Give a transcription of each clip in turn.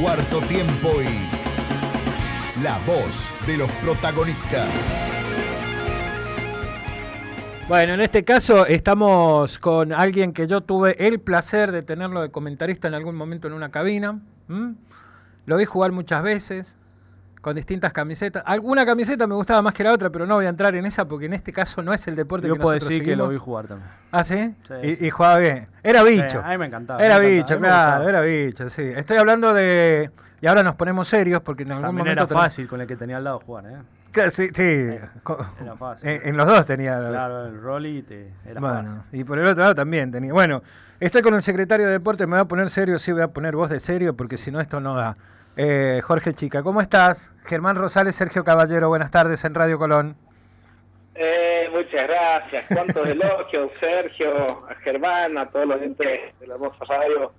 cuarto tiempo y la voz de los protagonistas. Bueno, en este caso estamos con alguien que yo tuve el placer de tenerlo de comentarista en algún momento en una cabina. Lo vi jugar muchas veces, con distintas camisetas. Alguna camiseta me gustaba más que la otra, pero no voy a entrar en esa porque en este caso no es el deporte Yo que puedo nosotros decir que lo vi jugar también. ¿Ah, sí? Sí, y, sí. y jugaba bien. Era bicho. a mí me encantaba. Era me bicho, encantaba, claro, era bicho, sí. Estoy hablando de... Y ahora nos ponemos serios porque en algún También momento... era fácil con el que tenía al lado jugar, ¿eh? Sí, sí. Era fácil. En, en los dos tenía... Claro, el Rolly te, era bueno, fácil. y por el otro lado también tenía. Bueno, estoy con el secretario de Deporte, me voy a poner serio, sí voy a poner voz de serio, porque si no esto no da. Eh, Jorge Chica, ¿cómo estás? Germán Rosales, Sergio Caballero, buenas tardes en Radio Colón. Eh, muchas gracias. Cuántos elogios, Sergio, a Germán, a todos los gente de la hermosa radio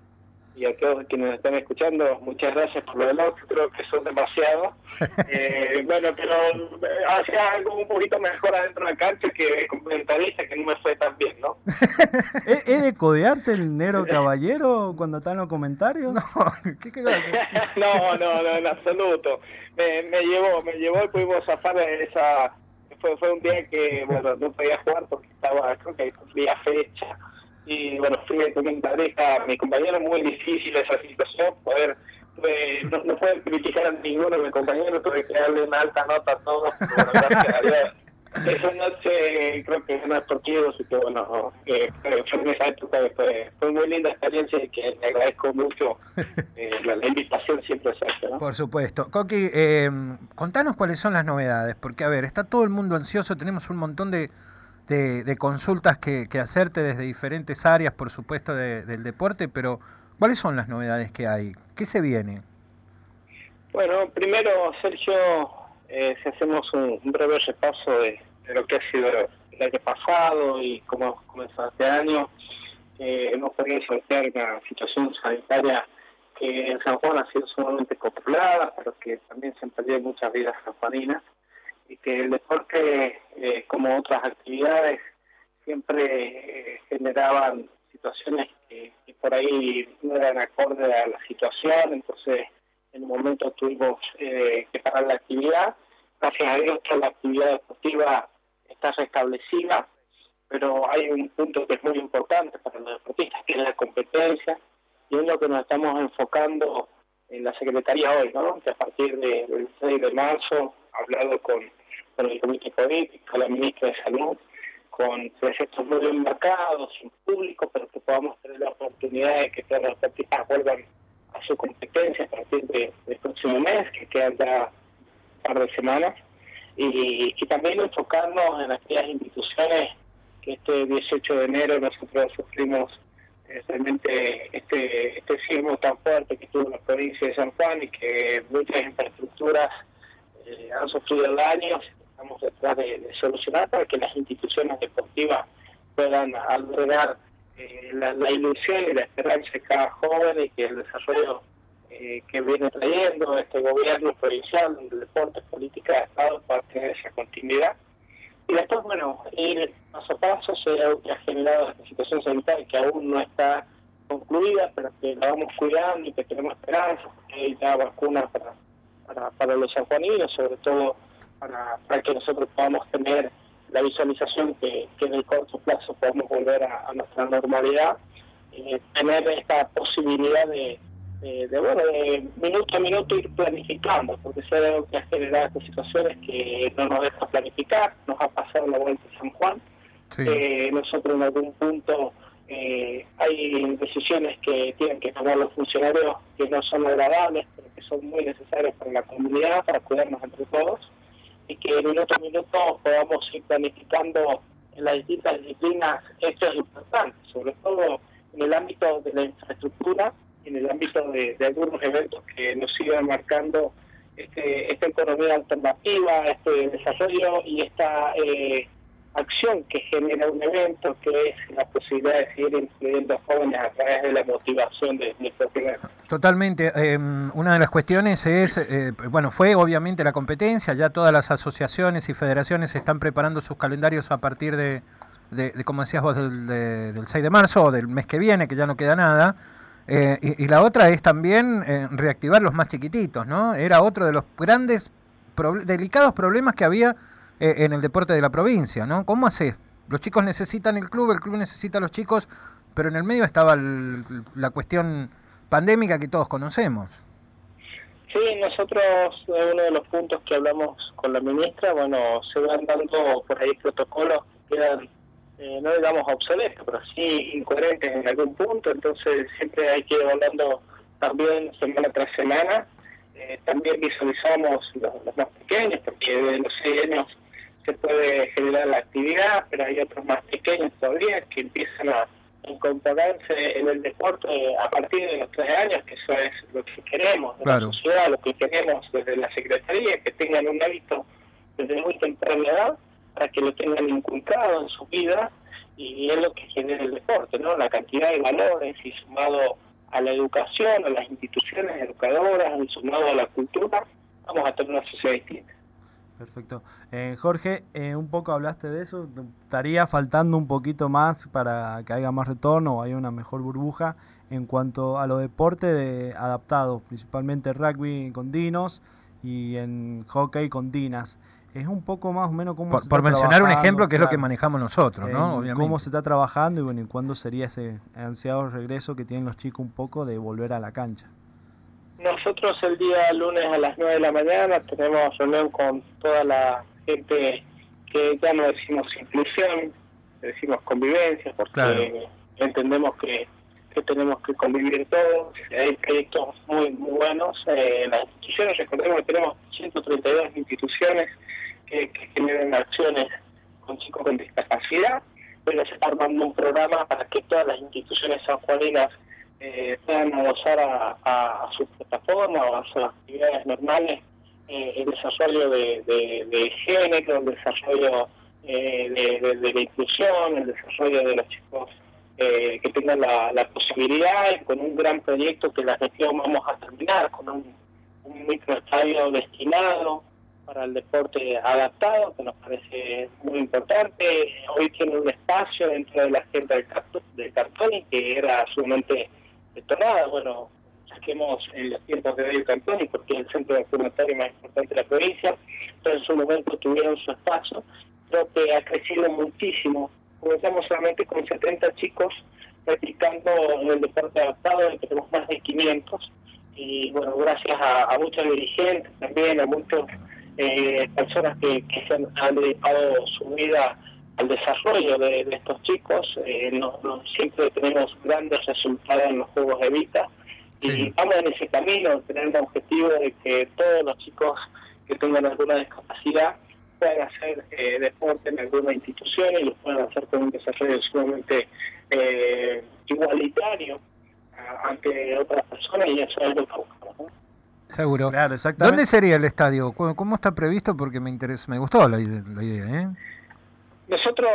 y a todos quienes nos están escuchando. Muchas gracias por los elogios, creo que son demasiados. Eh, bueno, pero eh, hacía algo un poquito mejor adentro de la cancha que comentarista, que no me fue tan bien, ¿no? ¿Es, es de codearte el Nero Caballero cuando está en los comentarios? No, ¿qué, qué- no, no, no, en absoluto. Me, me llevó, me llevó y pudimos zafar de esa. Fue, fue un día que, bueno, no podía jugar porque estaba, creo que cumplía fecha. Y bueno, fui de comentarista, mi compañero, muy difícil esa situación, poder. no, no puedo criticar a ninguno de mis compañeros, tuve que darle una alta nota a todos. Esa noche creo que no es partido, así que bueno, eh, fue fue en esa época fue, fue muy linda experiencia y que le agradezco mucho eh, la, la invitación siempre es esa, ¿no? Por supuesto. Coqui, eh, contanos cuáles son las novedades, porque a ver, está todo el mundo ansioso, tenemos un montón de, de- de consultas que, hacerte desde diferentes áreas, por supuesto, de- del deporte, pero ¿cuáles son las novedades que hay? ¿Qué se viene? Bueno, primero, Sergio, eh, si hacemos un, breve repaso de, lo que ha sido el año pasado y cómo comenzado este año, eh, hemos podido sortear una situación sanitaria que en San Juan ha sido sumamente controlada, pero que también se han perdido muchas vidas sanjuaninas y que el deporte, eh, como otras actividades, siempre eh, generaban situaciones que, que por ahí no eran acorde a la situación, entonces en un momento tuvimos eh, que parar la actividad. Gracias a Dios toda la actividad deportiva está restablecida, pero hay un punto que es muy importante para los deportistas, que es la competencia, y es lo que nos estamos enfocando en la Secretaría hoy, ¿no? que a partir de- del 6 de marzo, hablado con, el Comité Político, la Ministra de Salud, con proyectos muy bien marcados, sin público, pero que podamos tener la oportunidad de que todos los deportistas vuelvan a su competencia a partir de- del próximo mes, que quedan ya un par de semanas, y, y también enfocarnos en aquellas instituciones que este 18 de enero nosotros sufrimos eh, realmente este, este sismo tan fuerte que tuvo la provincia de San Juan y que muchas infraestructuras eh, han sufrido daños, estamos detrás de, solucionar para que las instituciones deportivas puedan albergar eh, la, ilusión y la esperanza de cada joven y que el desarrollo eh, que viene trayendo este gobierno provincial del deporte, política de Estado, pueda tener esa continuidad. Y después, bueno, ir paso a paso, se ha generado esta situación sanitaria que aún no está concluida, pero que la vamos cuidando y que tenemos esperanza, porque hay ya vacunas para, para, para los sanjuaninos, sobre todo para, para que nosotros podamos tener la visualización que, que en el corto plazo podamos volver a, a nuestra normalidad, eh, tener esta posibilidad de, de, de, bueno, de minuto a minuto ir planificando, porque hay algo que ha generado estas situaciones que no nos deja planificar, nos ha pasado la vuelta a San Juan, Sí. eh, nosotros en algún punto eh, hay decisiones que tienen que tomar los funcionarios que no son agradables, pero que son muy necesarias para la comunidad, para cuidarnos entre todos, y que minuto a minuto podamos ir planificando en las distintas disciplinas hechos importantes, sobre todo en el ámbito de la infraestructura, en el ámbito de, algunos eventos que nos sigan marcando este, esta economía alternativa, este desarrollo y esta eh, acción que genera un evento, que es la posibilidad de seguir incluyendo a jóvenes a través de la motivación de de propio. Totalmente. eh, una de las cuestiones es, eh, bueno, fue obviamente la competencia, ya todas las asociaciones y federaciones están preparando sus calendarios a partir de, de, de, como decías vos, del, de- del 6 de marzo o del mes que viene, que ya no queda nada. Eh, y, y la otra es también eh, reactivar los más chiquititos, ¿no? Era otro de los grandes, delicados problemas que había en el deporte de la provincia, ¿no? ¿Cómo haces? Los chicos necesitan el club, el club necesita a los chicos, pero en el medio estaba el- la cuestión pandémica que todos conocemos. Sí, nosotros, eh, uno de los puntos que hablamos con la ministra, bueno, se van dando por ahí protocolos que quedan, eh, no digamos obsoletos, pero sí incoherentes en algún punto, entonces siempre hay que ir hablando también semana tras semana. Eh, también visualizamos los, más pequeños, porque los seis años se puede generar la actividad, pero hay otros más pequeños todavía que empiezan a incorporarse en el deporte a partir de los tres años, que eso es lo que queremos de Claro. la sociedad, lo que queremos desde la Secretaría, que tengan un hábito desde muy temprana edad para que lo tengan inculcado en su vida y es lo que genera el deporte, ¿no? La cantidad de valores y sumado a la educación, a las instituciones educadoras y sumado a la cultura, vamos a tener una sociedad distinta. Perfecto. Eh, Jorge, eh, un poco hablaste de eso. ¿te ¿Estaría faltando un poquito más para que haya más retorno o haya una mejor burbuja en cuanto a los deportes de, adaptados, principalmente rugby con dinos y en hockey con dinas? Es un poco más o menos como Por, por mencionar un ejemplo que es lo que manejamos nosotros, ¿no? Obviamente. Cómo se está trabajando y bueno, y cuándo sería ese ansiado regreso que tienen los chicos un poco de volver a la cancha. Nosotros el día lunes a las 9 de la mañana tenemos reunión con toda la gente que ya no decimos inclusión, decimos convivencia, porque Claro. entendemos que, que tenemos que convivir todos. Hay proyectos muy, muy buenos. Eh, en las instituciones, recordemos que tenemos 132 instituciones que, que generan acciones con chicos con discapacidad, pero se está armando un programa para que todas las instituciones sanjuaninas eh, puedan gozar a, a, sus plataformas o a sus actividades normales eh, el desarrollo de, de, género, el desarrollo eh, de, la inclusión, el desarrollo de los chicos eh, que tengan la, la posibilidad con un gran proyecto que la gestión vamos a terminar, con un, microestadio destinado para el deporte adaptado, que nos parece muy importante. Hoy tiene un espacio dentro de la agenda del, del que era sumamente Bueno, saquemos en los tiempos de cartón y porque es el centro vacunatorio más importante de la provincia. Entonces en su momento tuvieron su espacio. Creo que ha crecido muchísimo. Comenzamos solamente con 70 chicos practicando en el deporte adaptado y tenemos más de 500 y bueno, gracias a, a muchos dirigentes también, a muchas eh, personas que, que se han, han dedicado su vida al desarrollo de, de estos chicos, eh, no, no siempre tenemos grandes resultados en los Juegos de Vita y vamos en ese camino, tener el objetivo de que todos los chicos que tengan alguna discapacidad puedan hacer eh, deporte en alguna institución y lo puedan hacer con un desarrollo sumamente eh, igualitario ante otras personas y eso es lo que buscamos. ¿no? Seguro. Claro, exactamente. ¿Dónde sería el estadio? ¿Cómo, cómo está previsto? Porque me interesa, me gustó la, la idea, ¿eh? Nosotros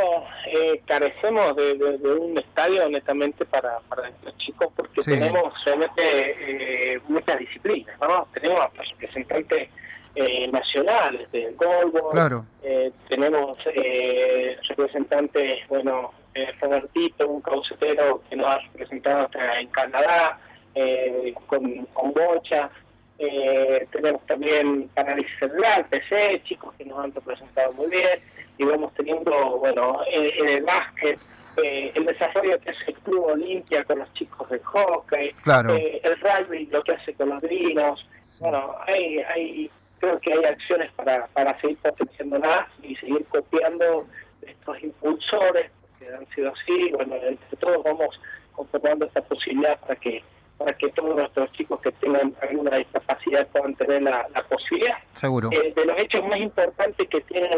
eh, carecemos de, de- de un estadio netamente para, para estos chicos porque Sí. tenemos realmente eh, muchas disciplinas, ¿no? Tenemos representantes eh, nacionales del golbo, Claro. eh, tenemos eh, representantes, bueno, eh, Robertito, un caucetero que nos ha representado hasta en Canadá, eh, con, con bocha, eh, tenemos también análisis celular, PC, chicos que nos han representado muy bien, y vamos teniendo, bueno, en, en el básquet, eh, el desarrollo que hace el Club Olimpia con los chicos del hockey, Claro. eh, el rugby, lo que hace con los grinos, bueno, hay, hay, creo que hay acciones para, para seguir potenciando más y seguir copiando estos impulsores, que han sido así, bueno, entre todos vamos conformando esta posibilidad para que para que todos nuestros chicos que tengan alguna discapacidad puedan tener la, la posibilidad. Seguro. Eh, de los hechos más importantes que tiene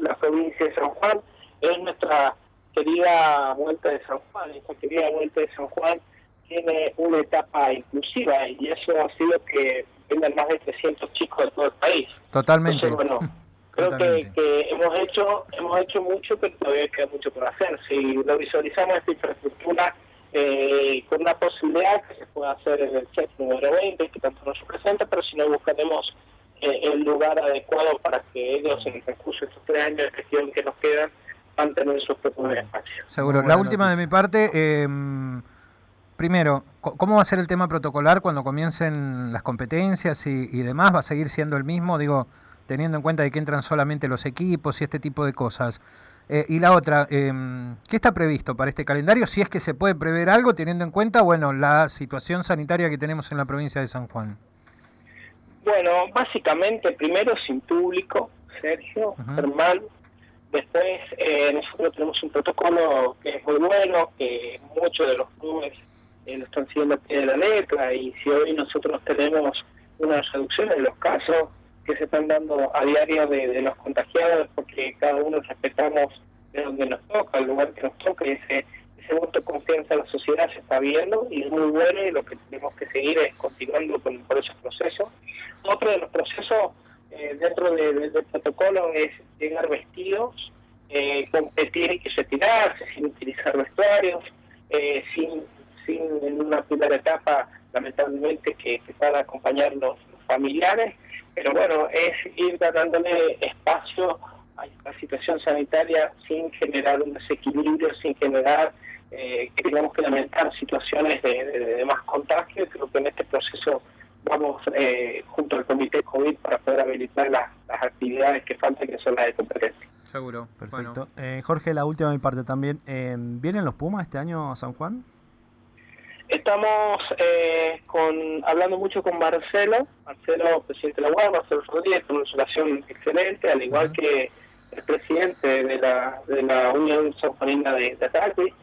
la provincia de San Juan es nuestra querida Vuelta de San Juan. Esta querida Vuelta de San Juan tiene una etapa inclusiva y eso ha sido que vengan más de 300 chicos de todo el país. Totalmente. Entonces, bueno, creo que, que hemos hecho hemos hecho mucho, pero todavía queda mucho por hacer. Si lo visualizamos esta infraestructura eh, con una posibilidad que se pueda hacer en el set número 20, que tanto nos representa, pero si no buscaremos eh, el lugar adecuado para que ellos en el recurso de estos tres años de gestión que nos quedan van a tener sus propios espacios. Seguro. La última de mi parte, eh, primero, ¿cómo va a ser el tema protocolar cuando comiencen las competencias y, demás? ¿Va a seguir siendo el mismo? Digo, teniendo en cuenta de que entran solamente los equipos y este tipo de cosas. Eh, y la otra, em, ¿qué está previsto para este calendario? Si es que se puede prever algo, teniendo en cuenta, bueno, la situación sanitaria que tenemos en la provincia de San Juan. Bueno, básicamente, primero sin público, Sergio, Germán. Después, eh, nosotros tenemos un protocolo que es muy bueno, que muchos de los clubes eh, lo están siguiendo de la letra, y si hoy nosotros tenemos una reducción en los casos, que se están dando a diario de, los contagiados, porque cada uno respetamos de donde nos toca, el lugar que nos toca, y ese, ese voto de confianza en la sociedad se está viendo y es muy bueno y lo que tenemos que seguir es continuando con, por esos procesos. Otro de los procesos eh, dentro del protocolo es llegar vestidos, eh, competir y retirarse sin utilizar vestuarios, eh, sin, sin en una primera etapa, lamentablemente, que, que acompañar los familiares pero bueno, es ir dándole espacio a la situación sanitaria sin generar un desequilibrio, sin generar eh, que tengamos que lamentar situaciones de, más contagio. Creo que en este proceso vamos eh, junto al Comité COVID para poder habilitar las, actividades que faltan, que son las de competencia. Seguro. Perfecto. Eh, Jorge, la última de mi parte también. Eh, ¿Vienen los Pumas este año a San Juan? Estamos eh, con, hablando mucho con Marcelo, Marcelo, presidente de la UAR, Marcelo Rodríguez, con una relación excelente, al igual que el presidente de la, de la Unión Sanjuanina de, de Ataque,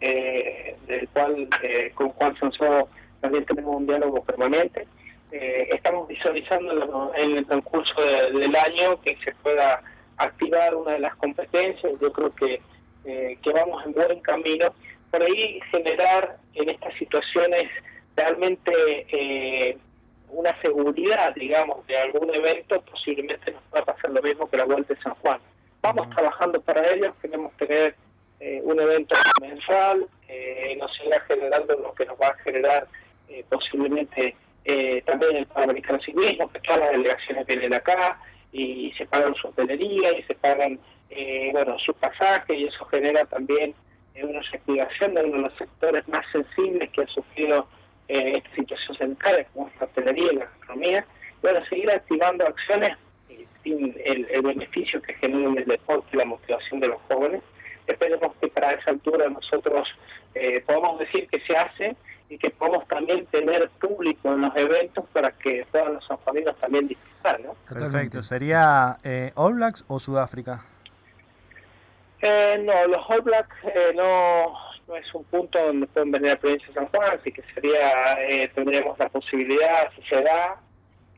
eh, del cual, eh, con Juan Sanso también tenemos un diálogo permanente. estamos visualizando en el transcurso del año que se pueda activar una de las competencias. Yo creo que, que vamos en buen camino por ahí generar en estas situaciones realmente eh, una seguridad, digamos, de algún evento, posiblemente nos va a pasar lo mismo que la Vuelta de San Juan. Vamos trabajando para ello, queremos tener eh, un evento mensual, eh, nos siga generando lo que nos va a generar eh, posiblemente también el Panamericano Ciclismo, que todas las delegaciones vienen acá y, se pagan su hotelería y se pagan bueno su pasaje y eso genera también una reactivación de uno de los sectores más sensibles que ha sufrido eh, esta situación sanitaria, como es la hotelería y la gastronomía, y bueno, seguir activando acciones sin el, beneficio que genera el deporte y la motivación de los jóvenes. Esperemos que para esa altura nosotros eh, podamos decir que se hace y que podamos también tener público en los eventos para que todos los sanjuaninos también disfrutar. ¿no? Perfecto. ¿Sería eh, All Blacks o Sudáfrica? Eh, no, los All Blacks eh, no, no es un punto donde pueden venir a la provincia de San Juan, así que sería, eh, tendríamos la posibilidad, si se da,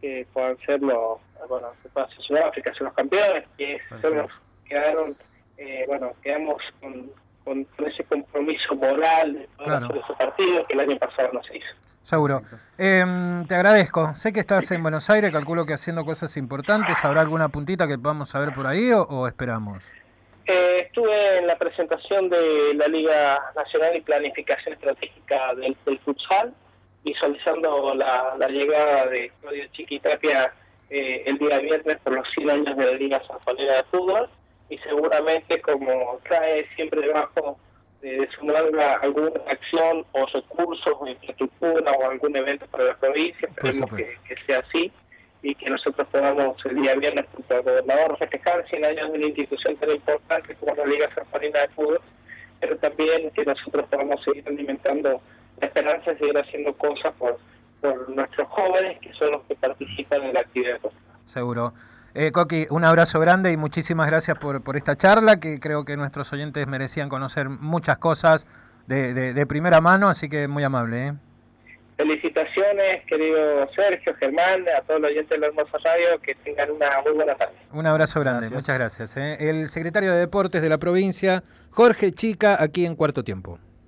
que puedan ser los, bueno, se puede hacer Sudáfrica, ser los campeones, que quedaron, eh, bueno, quedamos con, con, ese compromiso moral de claro. hacer ese partido que el año pasado no se hizo. Seguro. Eh, te agradezco. Sé que estás en Buenos Aires, calculo que haciendo cosas importantes. ¿Habrá alguna puntita que podamos saber por ahí o esperamos? Eh, estuve en la presentación de la Liga Nacional y Planificación Estratégica del, futsal, visualizando la, llegada de Claudio Chiquitapia eh, el día viernes por los 100 años de la Liga Sanjuanera de Fútbol y seguramente como trae siempre debajo de, su manga alguna acción o recursos o infraestructura o algún evento para la provincia, esperemos que sea así y que nosotros podamos el día viernes junto al gobernador festejar 100 años de una institución tan importante como la Liga Sanjuanina de Fútbol, pero también que nosotros podamos seguir alimentando la esperanza de seguir haciendo cosas por, por nuestros jóvenes que son los que participan en la actividad Seguro. Eh, Coqui, un abrazo grande y muchísimas gracias por, por esta charla, que creo que nuestros oyentes merecían conocer muchas cosas de, de, de primera mano, así que muy amable. ¿eh? Felicitaciones, querido Sergio, Germán, a todos los oyentes de la Hermosa Radio, que tengan una muy buena tarde. Un abrazo grande, muchas gracias. ¿eh? El secretario de Deportes de la provincia, Jorge Chica, aquí en Cuarto Tiempo.